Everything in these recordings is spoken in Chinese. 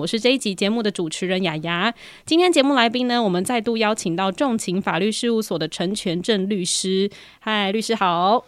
我是这一集节目的主持人雅雅。今天节目来宾呢，我们再度邀请到重情法律事务所的陈全正律师。嗨，律师好。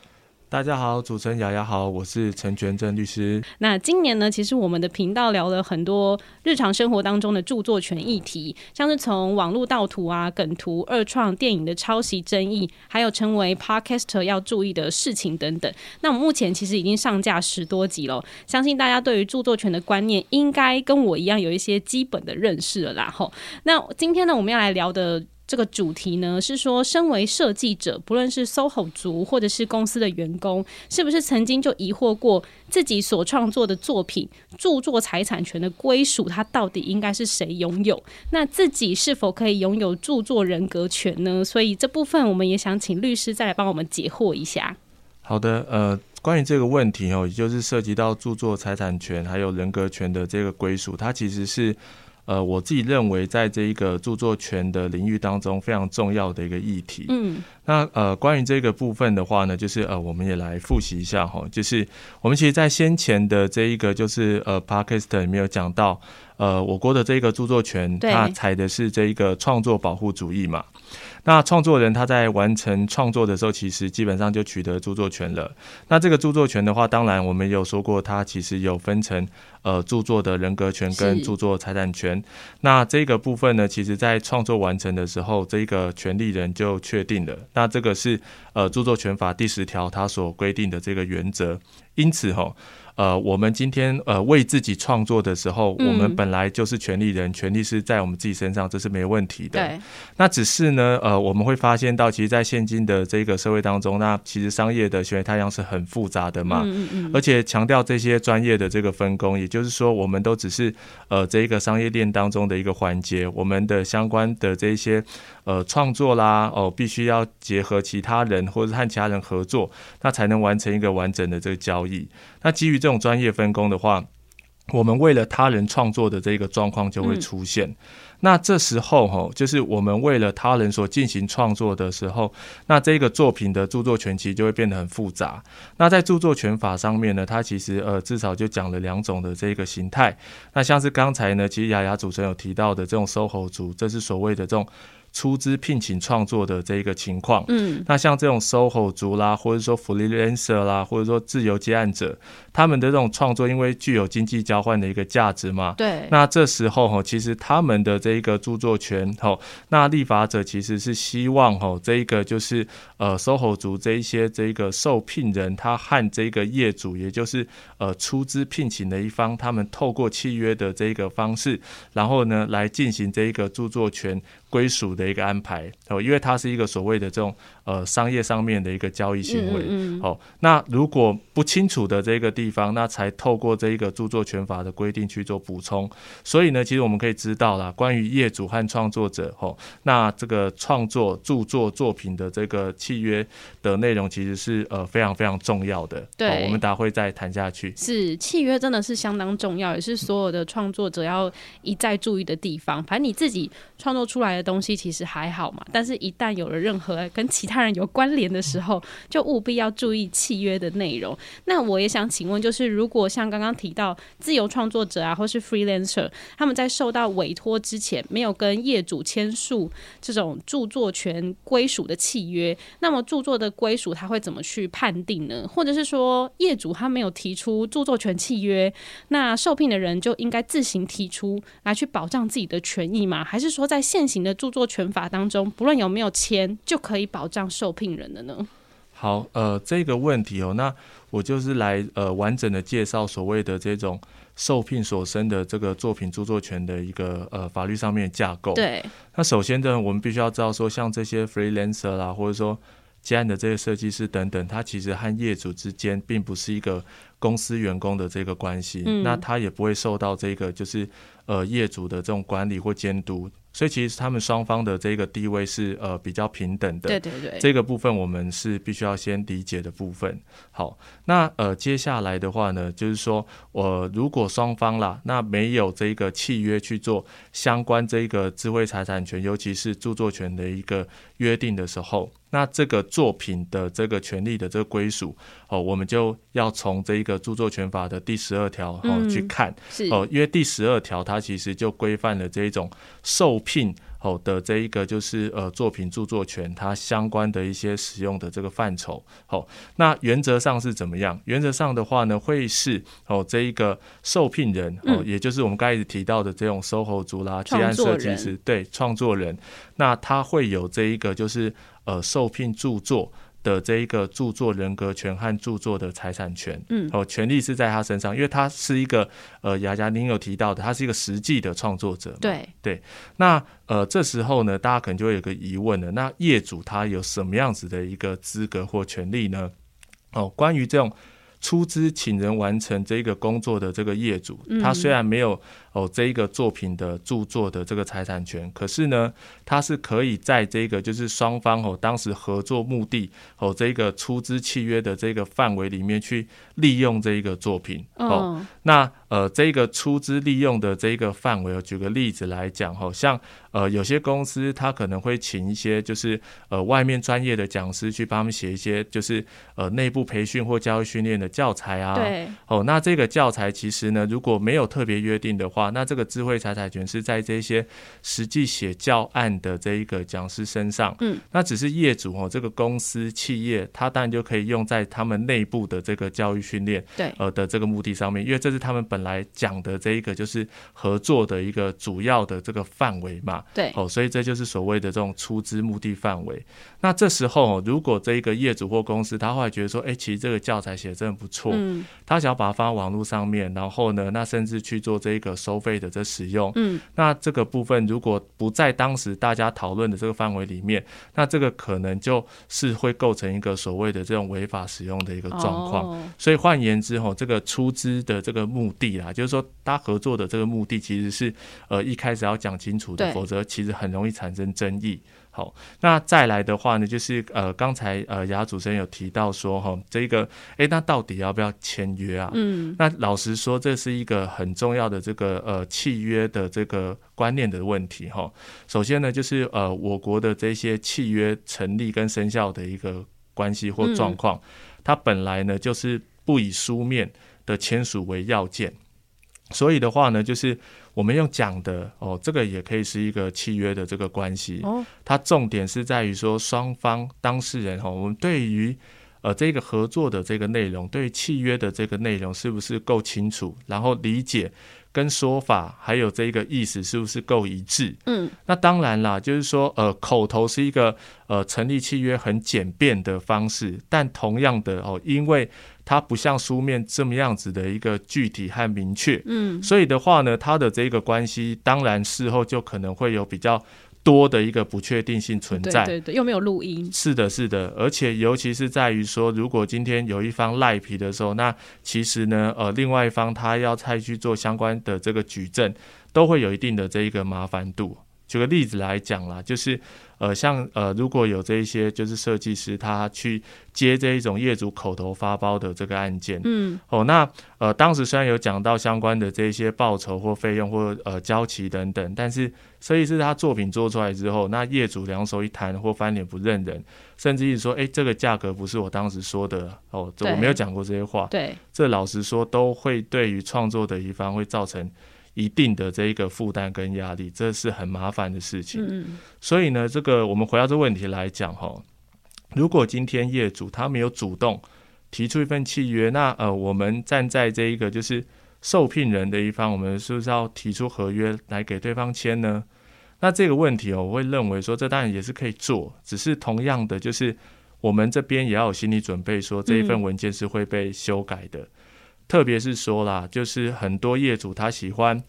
大家好，主持人雅雅好，我是陈全正律师。那今年呢，其实我们的频道聊了很多日常生活当中的著作权议题，像是从网络盗图啊、梗图、二创、电影的抄袭争议，还有成为 podcaster 要注意的事情等等。那我们目前其实已经上架十多集了，相信大家对于著作权的观念应该跟我一样有一些基本的认识了啦。吼，那今天呢，我们要来聊的。这个主题呢是说，身为设计者，不论是 SOHO 族或者是公司的员工，是不是曾经就疑惑过自己所创作的作品著作财产权的归属，它到底应该是谁拥有？那自己是否可以拥有著作人格权呢？所以这部分我们也想请律师再来帮我们解惑一下。好的，呃，关于这个问题哦，也就是涉及到著作财产权还有人格权的这个归属，它其实是。呃，我自己认为，在这一个著作权的领域当中，非常重要的一个议题。嗯，那呃，关于这个部分的话呢，就是呃，我们也来复习一下哈，就是我们其实，在先前的这一个就是呃 p a k i s t a n 里面有讲到，呃，我国的这个著作权，它采的是这一个创作保护主义嘛。那创作人他在完成创作的时候，其实基本上就取得著作权了。那这个著作权的话，当然我们有说过，它其实有分成呃著作的人格权跟著作财产权。那这个部分呢，其实在创作完成的时候，这个权利人就确定了。那这个是呃著作权法第十条它所规定的这个原则。因此哈。呃，我们今天呃为自己创作的时候，我们本来就是权利人，权利是在我们自己身上，这是没问题的。对。那只是呢，呃，我们会发现到，其实，在现今的这个社会当中，那其实商业的行为太阳是很复杂的嘛。嗯嗯而且强调这些专业的这个分工，也就是说，我们都只是呃这一个商业链当中的一个环节，我们的相关的这些呃创作啦，哦，必须要结合其他人或者和其他人合作，那才能完成一个完整的这个交易。那基于这种专业分工的话，我们为了他人创作的这个状况就会出现。那这时候哈，就是我们为了他人所进行创作的时候，那这个作品的著作权其实就会变得很复杂。那在著作权法上面呢，它其实呃至少就讲了两种的这个形态。那像是刚才呢，其实雅雅主持人有提到的这种 SOHO 族，这是所谓的这种。出资聘请创作的这一个情况，嗯，那像这种 SOHO 族啦，或者说 freelancer 啦，或者说自由接案者，他们的这种创作，因为具有经济交换的一个价值嘛，对。那这时候哈，其实他们的这一个著作权，哈，那立法者其实是希望哈，这一个就是呃 SOHO 族这一些这个受聘人，他和这个业主，也就是呃出资聘请的一方，他们透过契约的这一个方式，然后呢来进行这一个著作权。归属的一个安排哦，因为它是一个所谓的这种呃商业上面的一个交易行为嗯哦。那如果不清楚的这个地方，那才透过这一个著作权法的规定去做补充。所以呢，其实我们可以知道啦，关于业主和创作者哦，那这个创作著作作品的这个契约的内容，其实是呃非常非常重要的。对，我们大家会再谈下去。是契约真的是相当重要，也是所有的创作者要一再注意的地方。反正你自己创作出来东西其实还好嘛，但是一旦有了任何跟其他人有关联的时候，就务必要注意契约的内容。那我也想请问，就是如果像刚刚提到自由创作者啊，或是 freelancer，他们在受到委托之前没有跟业主签署这种著作权归属的契约，那么著作的归属他会怎么去判定呢？或者是说业主他没有提出著作权契约，那受聘的人就应该自行提出来去保障自己的权益吗？还是说在现行的著作权法当中，不论有没有签，就可以保障受聘人的呢？好，呃，这个问题哦，那我就是来呃完整的介绍所谓的这种受聘所生的这个作品著作权的一个呃法律上面的架构。对，那首先呢，我们必须要知道说，像这些 freelancer 啦，或者说接案的这些设计师等等，他其实和业主之间并不是一个公司员工的这个关系，那他也不会受到这个就是呃业主的这种管理或监督。所以其实他们双方的这个地位是呃比较平等的，对对对，这个部分我们是必须要先理解的部分。好，那呃接下来的话呢，就是说我如果双方啦，那没有这个契约去做相关这个智慧财产权，尤其是著作权的一个约定的时候，那这个作品的这个权利的这个归属哦，我们就要从这一个。著作权法的第十二条哦去看是哦，因为第十二条它其实就规范了这一种受聘。哦的这一个就是呃作品著作权它相关的一些使用的这个范畴，好，那原则上是怎么样？原则上的话呢，会是哦这一个受聘人哦，也就是我们刚才提到的这种 SOHO 族啦、提案设计师对创作人，那他会有这一个就是呃受聘著作。的这一个著作人格权和著作的财产权，嗯，哦，权利是在他身上，因为他是一个呃，雅佳您有提到的，他是一个实际的创作者，对对。那呃，这时候呢，大家可能就会有个疑问了，那业主他有什么样子的一个资格或权利呢？哦，关于这种。出资请人完成这个工作的这个业主，他虽然没有哦这一个作品的著作的这个财产权，可是呢，他是可以在这个就是双方哦当时合作目的哦这个出资契约的这个范围里面去利用这一个作品哦。那呃这个出资利用的这个范围，我举个例子来讲，好像。呃，有些公司他可能会请一些就是呃外面专业的讲师去帮他们写一些就是呃内部培训或教育训练的教材啊。对。哦，那这个教材其实呢，如果没有特别约定的话，那这个智慧财产权是在这些实际写教案的这一个讲师身上。嗯。那只是业主哦，这个公司企业，他当然就可以用在他们内部的这个教育训练。对。呃的这个目的上面，因为这是他们本来讲的这一个就是合作的一个主要的这个范围嘛。对哦，所以这就是所谓的这种出资目的范围。那这时候，如果这一个业主或公司，他后来觉得说，哎，其实这个教材写的真的不错，嗯，他想要把它放到网络上面，然后呢，那甚至去做这一个收费的这使用，嗯，那这个部分如果不在当时大家讨论的这个范围里面，那这个可能就是会构成一个所谓的这种违法使用的一个状况。所以换言之，哈，这个出资的这个目的啦，就是说大家合作的这个目的，其实是呃一开始要讲清楚的，否则。其实很容易产生争议。好，那再来的话呢，就是呃，刚才呃雅主持人有提到说哈，这个哎，那到底要不要签约啊？嗯，那老实说，这是一个很重要的这个呃契约的这个观念的问题哈。首先呢，就是呃我国的这些契约成立跟生效的一个关系或状况，它本来呢就是不以书面的签署为要件，所以的话呢，就是。我们用讲的哦，这个也可以是一个契约的这个关系。哦，它重点是在于说双方当事人哈，我们对于呃这个合作的这个内容，对于契约的这个内容是不是够清楚，然后理解跟说法还有这个意思是不是够一致？嗯，那当然啦，就是说呃口头是一个呃成立契约很简便的方式，但同样的哦，因为它不像书面这么样子的一个具体和明确，嗯，所以的话呢，它的这个关系当然事后就可能会有比较多的一个不确定性存在，对对，又没有录音，是的，是的，而且尤其是在于说，如果今天有一方赖皮的时候，那其实呢，呃，另外一方他要再去做相关的这个举证，都会有一定的这一个麻烦度。举个例子来讲啦，就是。呃，像呃，如果有这一些就是设计师，他去接这一种业主口头发包的这个案件，嗯，哦，那呃，当时虽然有讲到相关的这一些报酬或费用或呃交期等等，但是设计师他作品做出来之后，那业主两手一摊或翻脸不认人，甚至于说，哎，这个价格不是我当时说的，哦，我没有讲过这些话，对，这老实说都会对于创作的一方会造成。一定的这一个负担跟压力，这是很麻烦的事情。嗯，所以呢，这个我们回到这个问题来讲哈，如果今天业主他没有主动提出一份契约，那呃，我们站在这一个就是受聘人的一方，我们是不是要提出合约来给对方签呢？那这个问题哦，我会认为说，这当然也是可以做，只是同样的，就是我们这边也要有心理准备，说这一份文件是会被修改的。特别是说啦，就是很多业主他喜欢，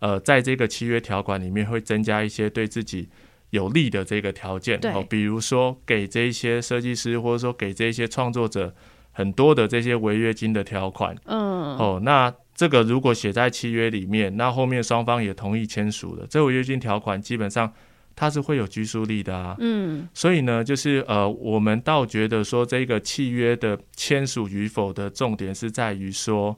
呃，在这个契约条款里面会增加一些对自己有利的这个条件，哦，比如说给这些设计师或者说给这些创作者很多的这些违约金的条款，嗯，哦，那这个如果写在契约里面，那后面双方也同意签署了，这违约金条款基本上。它是会有拘束力的啊，嗯，所以呢，就是呃，我们倒觉得说，这个契约的签署与否的重点是在于说，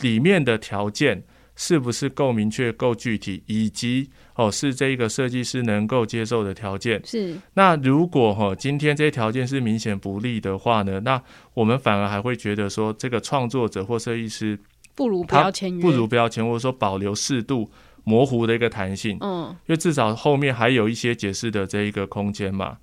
里面的条件是不是够明确、够具体，以及哦是这个设计师能够接受的条件。是。那如果哈今天这些条件是明显不利的话呢，那我们反而还会觉得说，这个创作者或设计师不如不要签约，不如不要签，或者说保留适度模糊的一个弹性。嗯，因为至少后面还有一些解释的这一个空间嘛。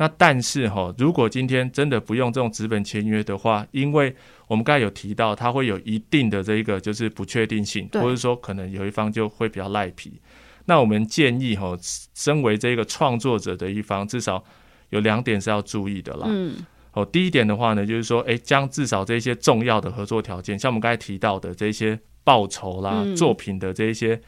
那但是哈，如果今天真的不用这种纸本签约的话，因为我们刚才有提到，它会有一定的这一个就是不确定性，或者说可能有一方就会比较赖皮。那我们建议哈，身为这个创作者的一方，至少有两点是要注意的啦。嗯，哦，第一点的话呢，就是说，诶，将至少这些重要的合作条件，像我们刚才提到的这些报酬啦、作品的这一些。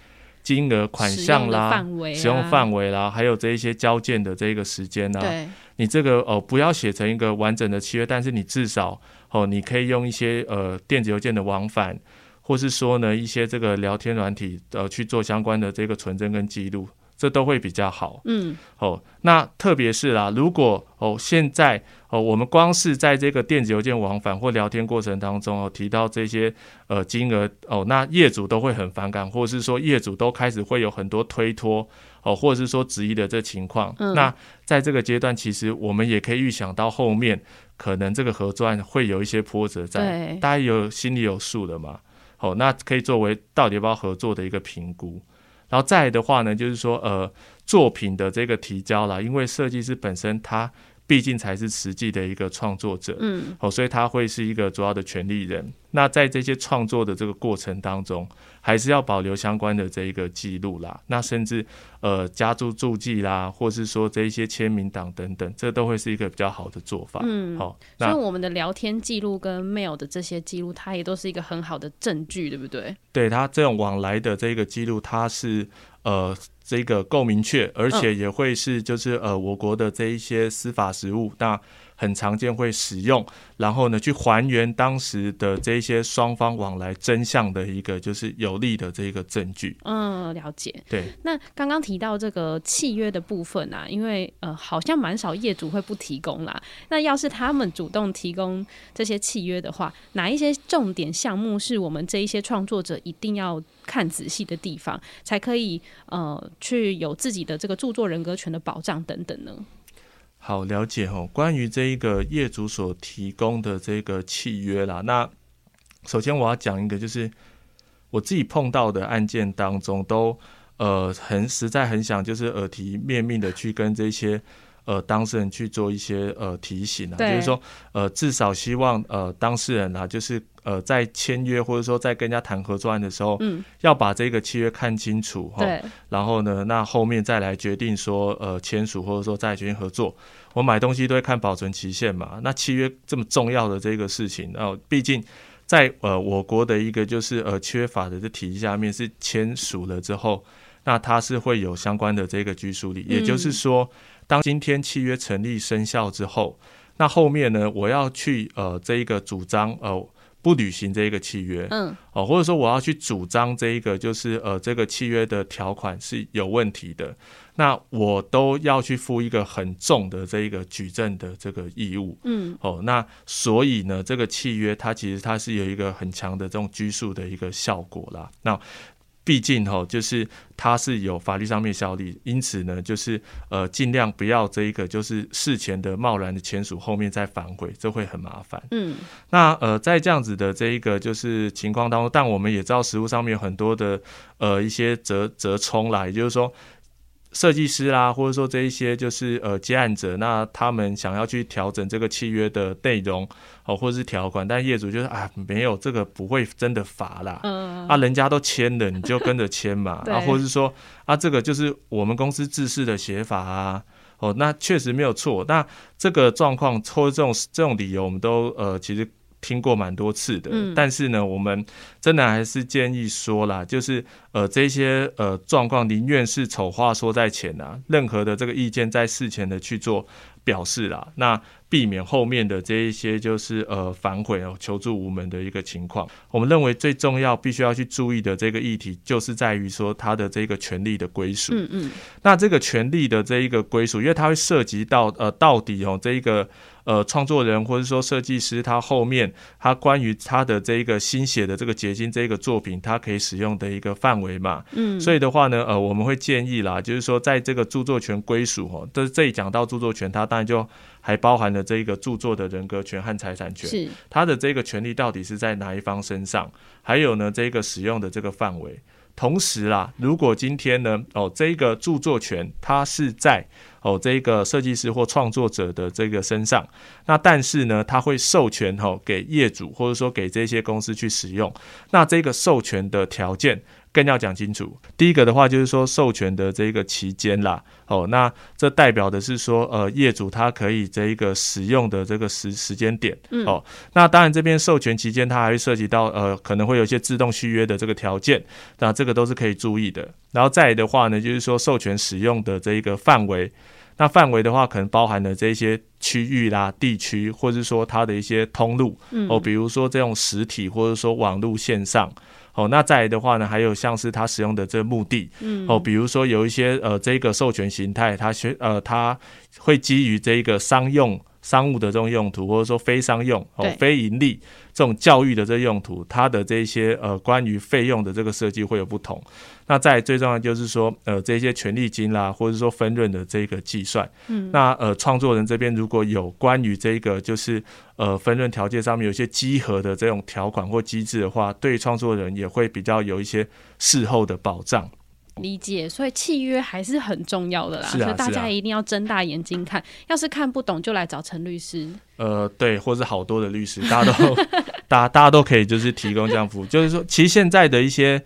金额、款项啦，使用范围啦，还有这一些交件的这个时间呢？你这个哦，不要写成一个完整的契约，但是你至少哦，你可以用一些呃电子邮件的往返，或是说呢一些这个聊天软体呃去做相关的这个存证跟记录。这都会比较好，嗯，哦，那特别是啦，如果哦，现在哦，我们光是在这个电子邮件往返或聊天过程当中哦，提到这些呃金额哦，那业主都会很反感，或者是说业主都开始会有很多推脱哦，或者是说质疑的这情况。那在这个阶段，其实我们也可以预想到后面可能这个合作案会有一些波折在，大家有心里有数的嘛。哦，那可以作为到底要不要合作的一个评估。然后再的话呢，就是说，呃，作品的这个提交了，因为设计师本身他毕竟才是实际的一个创作者，嗯，哦，所以他会是一个主要的权利人。那在这些创作的这个过程当中，还是要保留相关的这一个记录啦。那甚至呃加注注记啦，或是说这一些签名档等等，这都会是一个比较好的做法。嗯，好。所以我们的聊天记录跟 mail 的这些记录，它也都是一个很好的证据，对不对？对，它这种往来的这个记录，它是呃这个够明确，而且也会是就是呃我国的这一些司法实务那。很常见会使用，然后呢，去还原当时的这些双方往来真相的一个就是有利的这个证据。嗯，了解。对。那刚刚提到这个契约的部分啊，因为呃，好像蛮少业主会不提供啦。那要是他们主动提供这些契约的话，哪一些重点项目是我们这一些创作者一定要看仔细的地方，才可以呃去有自己的这个著作人格权的保障等等呢？好了解哦，关于这一个业主所提供的这个契约啦，那首先我要讲一个，就是我自己碰到的案件当中，都呃很实在很想就是耳提面命的去跟这些。呃，当事人去做一些呃提醒啊，就是说，呃，至少希望呃当事人啊，就是呃在签约或者说在跟人家谈合作案的时候，嗯，要把这个契约看清楚，对，然后呢，那后面再来决定说呃签署或者说再决定合作。我买东西都会看保存期限嘛，那契约这么重要的这个事情，然后毕竟在呃我国的一个就是呃缺法的这体系下面是签署了之后，那它是会有相关的这个拘束力，也就是说。当今天契约成立生效之后，那后面呢，我要去呃这一个主张呃不履行这一个契约，嗯，哦，或者说我要去主张这一个就是呃这个契约的条款是有问题的，那我都要去负一个很重的这一个举证的这个义务，嗯，哦，那所以呢，这个契约它其实它是有一个很强的这种拘束的一个效果啦，那。毕竟哈，就是它是有法律上面效力，因此呢，就是呃，尽量不要这一个就是事前的贸然的签署，后面再反悔，这会很麻烦。嗯，那呃，在这样子的这一个就是情况当中，但我们也知道实物上面有很多的呃一些折折冲啦，也就是说。设计师啦，或者说这一些就是呃接案者，那他们想要去调整这个契约的内容哦，或者是条款，但业主就是啊，没有这个不会真的罚啦，嗯，啊，人家都签了，你就跟着签嘛，啊，或者是说啊，这个就是我们公司制式的写法啊，哦，那确实没有错，那这个状况或者这种这种理由，我们都呃其实。听过蛮多次的，但是呢，我们真的还是建议说啦，就是呃这些呃状况，宁愿是丑话说在前啊，任何的这个意见在事前的去做表示啦，那避免后面的这一些就是呃反悔哦求助无门的一个情况。我们认为最重要必须要去注意的这个议题，就是在于说他的这个权利的归属。嗯嗯，那这个权利的这一个归属，因为它会涉及到呃到底哦这一个。呃，创作人或者说设计师，他后面他关于他的这一个新写的这个结晶这一个作品，他可以使用的一个范围嘛，嗯，所以的话呢，呃，我们会建议啦，就是说在这个著作权归属哦，这这里讲到著作权，它当然就还包含了这一个著作的人格权和财产权，是。它的这个权利到底是在哪一方身上，还有呢，这个使用的这个范围。同时啦，如果今天呢，哦，这个著作权它是在哦这个设计师或创作者的这个身上，那但是呢，它会授权哦给业主或者说给这些公司去使用，那这个授权的条件。更要讲清楚，第一个的话就是说授权的这个期间啦，哦，那这代表的是说，呃，业主他可以这一个使用的这个时时间点，哦，那当然这边授权期间它还会涉及到呃，可能会有一些自动续约的这个条件，那这个都是可以注意的。然后再的话呢，就是说授权使用的这一个范围，那范围的话可能包含了这些区域啦、地区，或者说它的一些通路，哦，比如说这种实体或者说网络线上。哦，那再来的话呢，还有像是它使用的这个目的，嗯，哦，比如说有一些呃，这个授权形态，它学呃，它会基于这一个商用。商务的这种用途，或者说非商用哦，非盈利这种教育的这用途，它的这些呃关于费用的这个设计会有不同。那在最重要就是说，呃，这些权利金啦，或者说分润的这个计算，嗯，那呃创作人这边如果有关于这个就是呃分润条件上面有一些稽核的这种条款或机制的话，对创作人也会比较有一些事后的保障。理解，所以契约还是很重要的啦，所以大家一定要睁大眼睛看。要是看不懂，就来找陈律师。呃，对，或者好多的律师，大家都，大家大家都可以就是提供这样服务。就是说，其实现在的一些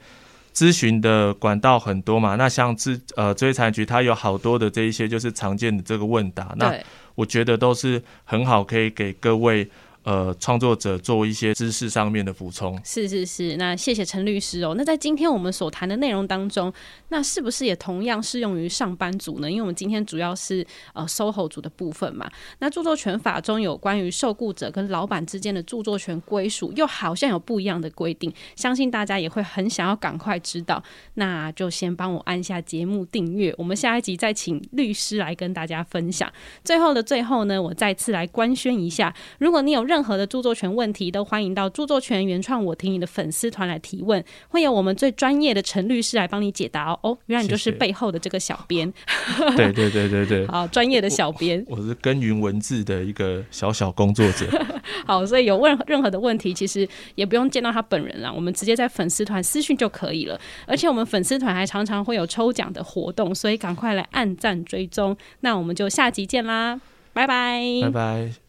咨询的管道很多嘛，那像咨呃追财局，它有好多的这一些就是常见的这个问答，那我觉得都是很好，可以给各位。呃，创作者做一些知识上面的补充，是是是。那谢谢陈律师哦。那在今天我们所谈的内容当中，那是不是也同样适用于上班族呢？因为我们今天主要是呃 SOHO 组的部分嘛。那著作权法中有关于受雇者跟老板之间的著作权归属，又好像有不一样的规定。相信大家也会很想要赶快知道。那就先帮我按下节目订阅，我们下一集再请律师来跟大家分享。最后的最后呢，我再次来官宣一下，如果你有任任何的著作权问题都欢迎到著作权原创我听你的粉丝团来提问，会有我们最专业的陈律师来帮你解答哦。哦，原来你就是背后的这个小编。对对对对对，好，专业的小编。我是耕耘文字的一个小小工作者。好，所以有问任何的问题，其实也不用见到他本人了，我们直接在粉丝团私讯就可以了。而且我们粉丝团还常常会有抽奖的活动，所以赶快来按赞追踪。那我们就下集见啦，拜拜，拜拜。